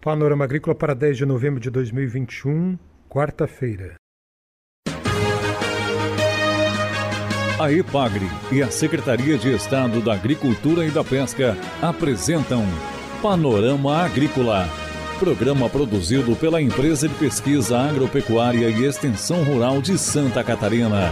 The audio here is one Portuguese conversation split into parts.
Panorama Agrícola para 10 de novembro de 2021, quarta-feira. A EPAGRE e a Secretaria de Estado da Agricultura e da Pesca apresentam Panorama Agrícola, programa produzido pela Empresa de Pesquisa Agropecuária e Extensão Rural de Santa Catarina.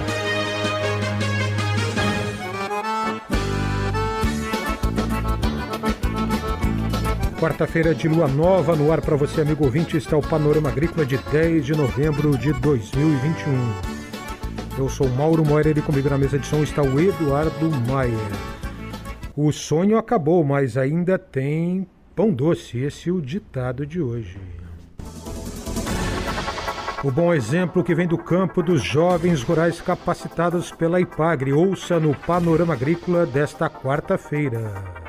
Quarta-feira de lua nova no ar para você, amigo ouvinte, está o Panorama Agrícola de 10 de novembro de 2021. Eu sou Mauro Moira e comigo na mesa de som está o Eduardo Maia. O sonho acabou, mas ainda tem pão doce. Esse é o ditado de hoje. O bom exemplo que vem do campo dos jovens rurais capacitados pela IPAGRE. Ouça no Panorama Agrícola desta quarta-feira.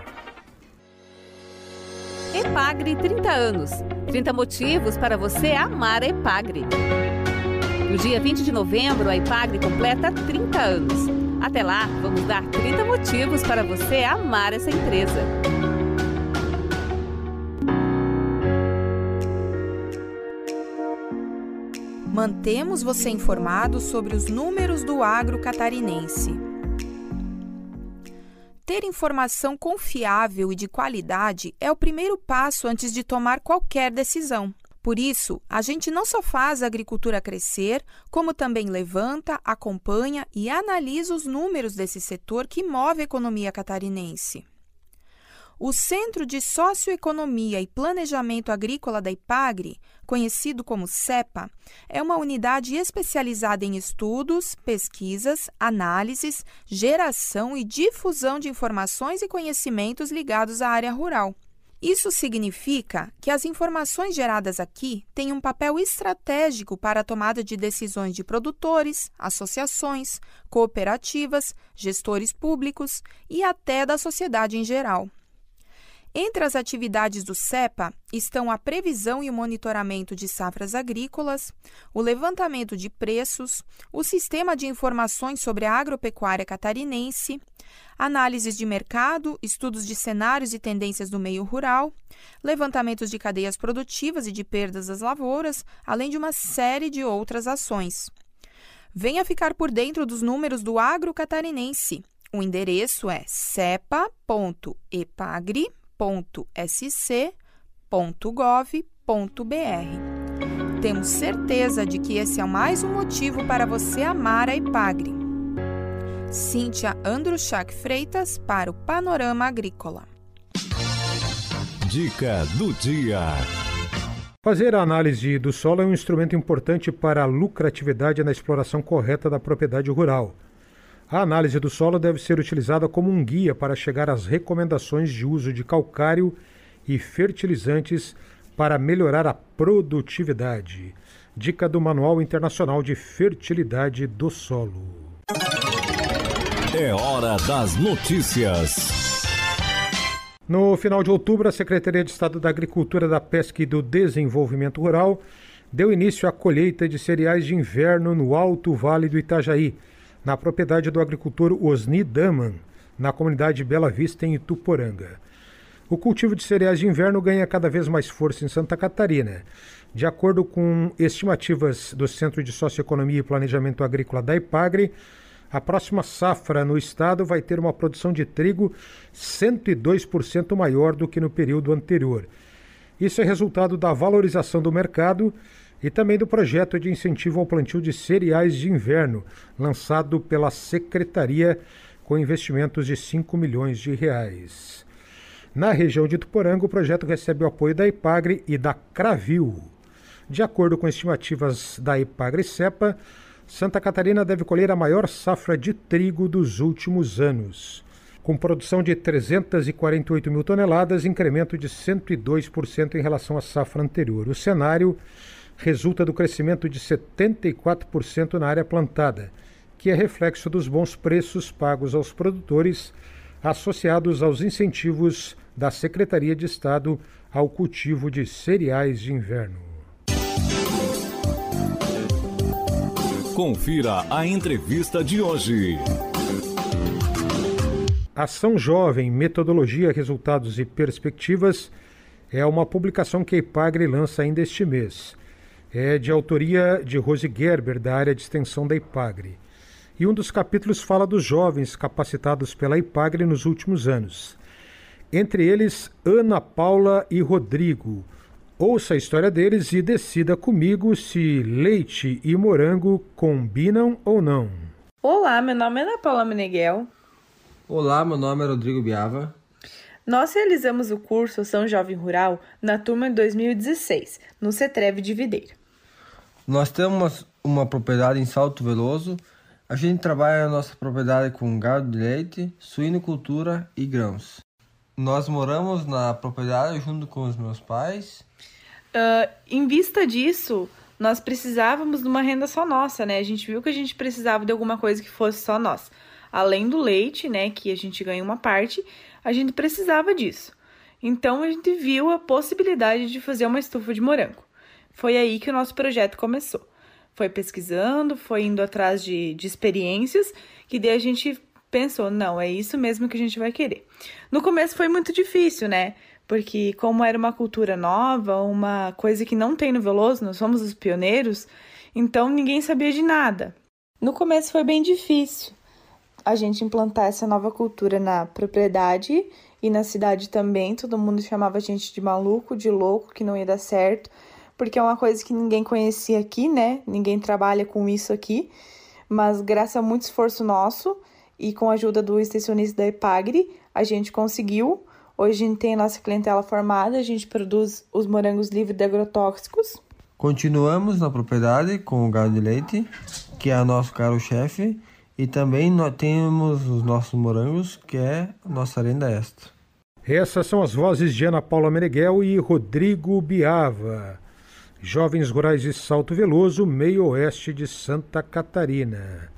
EPAGRE 30 anos. 30 motivos para você amar a EPAGRE. No dia 20 de novembro, a IPAGRE completa 30 anos. Até lá, vamos dar 30 motivos para você amar essa empresa. Mantemos você informado sobre os números do agro catarinense. Ter informação confiável e de qualidade é o primeiro passo antes de tomar qualquer decisão. Por isso, a gente não só faz a agricultura crescer, como também levanta, acompanha e analisa os números desse setor que move a economia catarinense. O Centro de Socioeconomia e Planejamento Agrícola da IPAGRE, conhecido como CEPA, é uma unidade especializada em estudos, pesquisas, análises, geração e difusão de informações e conhecimentos ligados à área rural. Isso significa que as informações geradas aqui têm um papel estratégico para a tomada de decisões de produtores, associações, cooperativas, gestores públicos e até da sociedade em geral. Entre as atividades do CEPA estão a previsão e o monitoramento de safras agrícolas, o levantamento de preços, o sistema de informações sobre a agropecuária catarinense, análises de mercado, estudos de cenários e tendências do meio rural, levantamentos de cadeias produtivas e de perdas das lavouras, além de uma série de outras ações. Venha ficar por dentro dos números do agro catarinense. O endereço é cepa.epagre.com www.sc.gov.br. Temos certeza de que esse é mais um motivo para você amar a Ipagre. Cíntia Andruchak Freitas para o Panorama Agrícola. Dica do dia. Fazer a análise do solo é um instrumento importante para a lucratividade na exploração correta da propriedade rural. A análise do solo deve ser utilizada como um guia para chegar às recomendações de uso de calcário e fertilizantes para melhorar a produtividade. Dica do Manual Internacional de Fertilidade do Solo. É hora das notícias. No final de outubro, a Secretaria de Estado da Agricultura, da Pesca e do Desenvolvimento Rural deu início à colheita de cereais de inverno no Alto Vale do Itajaí na propriedade do agricultor Osni Daman, na comunidade Bela Vista, em Ituporanga. O cultivo de cereais de inverno ganha cada vez mais força em Santa Catarina. De acordo com estimativas do Centro de Socioeconomia e Planejamento Agrícola da IPAGRE, a próxima safra no estado vai ter uma produção de trigo 102% maior do que no período anterior. Isso é resultado da valorização do mercado e também do projeto de incentivo ao plantio de cereais de inverno, lançado pela Secretaria com investimentos de 5 milhões de reais. Na região de Tuporanga, o projeto recebe o apoio da IPAGRE e da Cravil. De acordo com estimativas da IPAGRE CEPA, Santa Catarina deve colher a maior safra de trigo dos últimos anos. Com produção de 348 mil toneladas, incremento de 102% em relação à safra anterior. O cenário resulta do crescimento de 74% na área plantada, que é reflexo dos bons preços pagos aos produtores, associados aos incentivos da Secretaria de Estado ao cultivo de cereais de inverno. Confira a entrevista de hoje. Ação Jovem, Metodologia, Resultados e Perspectivas É uma publicação que a IPAGRE lança ainda este mês. É de autoria de Rose Gerber, da área de extensão da IPAGRE. E um dos capítulos fala dos jovens capacitados pela IPAGRE nos últimos anos. Entre eles, Ana Paula e Rodrigo. Ouça a história deles e decida comigo se leite e morango combinam ou não. Olá, meu nome é Ana Paula Meneghel. Olá, meu nome é Rodrigo Biava. Nós realizamos o curso São Jovem Rural na turma de 2016, no CETREV de Videira. Nós temos uma propriedade em Salto Veloso. A gente trabalha na nossa propriedade com gado de leite, suinocultura e grãos. Nós moramos na propriedade junto com os meus pais. Uh, em vista disso, nós precisávamos de uma renda só nossa, né? A gente viu que a gente precisava de alguma coisa que fosse só nós. Além do leite, né, que a gente ganha uma parte, a gente precisava disso. Então a gente viu a possibilidade de fazer uma estufa de morango. Foi aí que o nosso projeto começou. Foi pesquisando, foi indo atrás de, de experiências, que daí a gente pensou, não, é isso mesmo que a gente vai querer. No começo foi muito difícil, né? Porque como era uma cultura nova, uma coisa que não tem no Veloso, nós somos os pioneiros, então ninguém sabia de nada. No começo foi bem difícil a gente implantar essa nova cultura na propriedade e na cidade também. Todo mundo chamava a gente de maluco, de louco, que não ia dar certo, porque é uma coisa que ninguém conhecia aqui, né? Ninguém trabalha com isso aqui. Mas graças a muito esforço nosso e com a ajuda do extensionista da Epagre, a gente conseguiu. Hoje a gente tem a nossa clientela formada, a gente produz os morangos livres de agrotóxicos. Continuamos na propriedade com o gado de leite, que é o nosso caro-chefe, e também nós temos os nossos morangos, que é a nossa renda extra. Essas são as vozes de Ana Paula Meneghel e Rodrigo Biava, jovens rurais de Salto Veloso, meio oeste de Santa Catarina.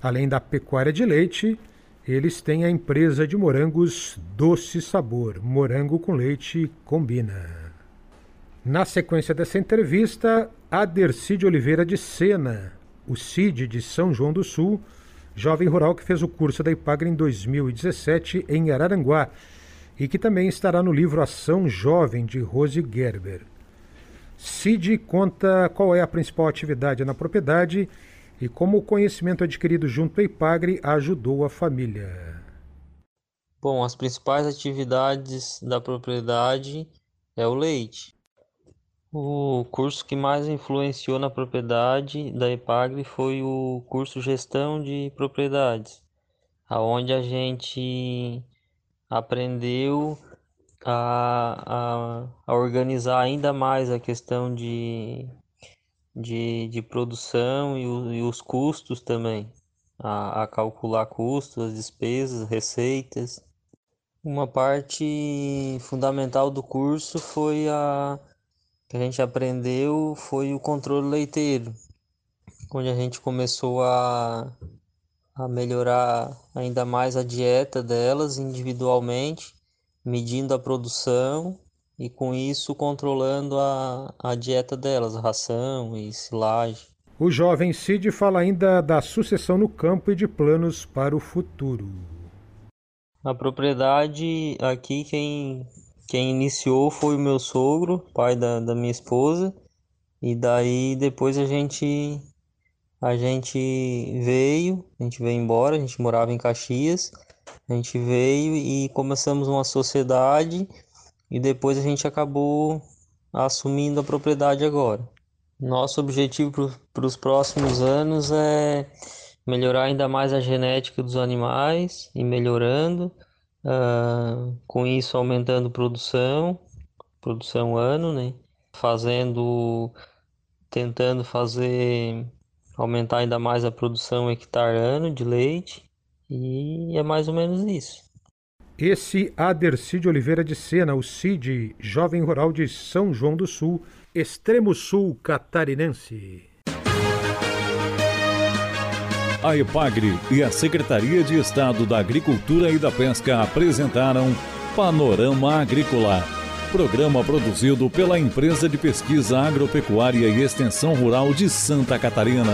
Além da pecuária de leite, eles têm a empresa de morangos Doce Sabor. Morango com leite combina. Na sequência dessa entrevista, Aderci de Oliveira de Sena, o CID de São João do Sul, jovem rural que fez o curso da IPAGRE em 2017 em Araranguá e que também estará no livro Ação Jovem de Rose Gerber. Cid conta qual é a principal atividade na propriedade e como o conhecimento adquirido junto à IPAGRE ajudou a família. Bom, as principais atividades da propriedade é o leite. O curso que mais influenciou na propriedade da Epagre foi o curso Gestão de Propriedades, aonde a gente aprendeu a, a, a organizar ainda mais a questão de, de, de produção e, o, e os custos também, a, a calcular custos, as despesas, receitas. Uma parte fundamental do curso foi a que a gente aprendeu foi o controle leiteiro, onde a gente começou a, a melhorar ainda mais a dieta delas individualmente, medindo a produção e com isso controlando a, a dieta delas, a ração e silagem. O jovem Cid fala ainda da sucessão no campo e de planos para o futuro. A propriedade aqui quem quem iniciou foi o meu sogro, pai da, da minha esposa, e daí depois a gente a gente veio, a gente veio embora, a gente morava em Caxias, a gente veio e começamos uma sociedade e depois a gente acabou assumindo a propriedade agora. Nosso objetivo para os próximos anos é melhorar ainda mais a genética dos animais e melhorando Uh, com isso aumentando produção, produção ano, né? Fazendo, tentando fazer aumentar ainda mais a produção hectare ano de leite e é mais ou menos isso. Esse Aderci de Oliveira de Sena, o CID, jovem rural de São João do Sul, extremo sul catarinense. A EPAGRE e a Secretaria de Estado da Agricultura e da Pesca apresentaram Panorama Agrícola, programa produzido pela Empresa de Pesquisa Agropecuária e Extensão Rural de Santa Catarina.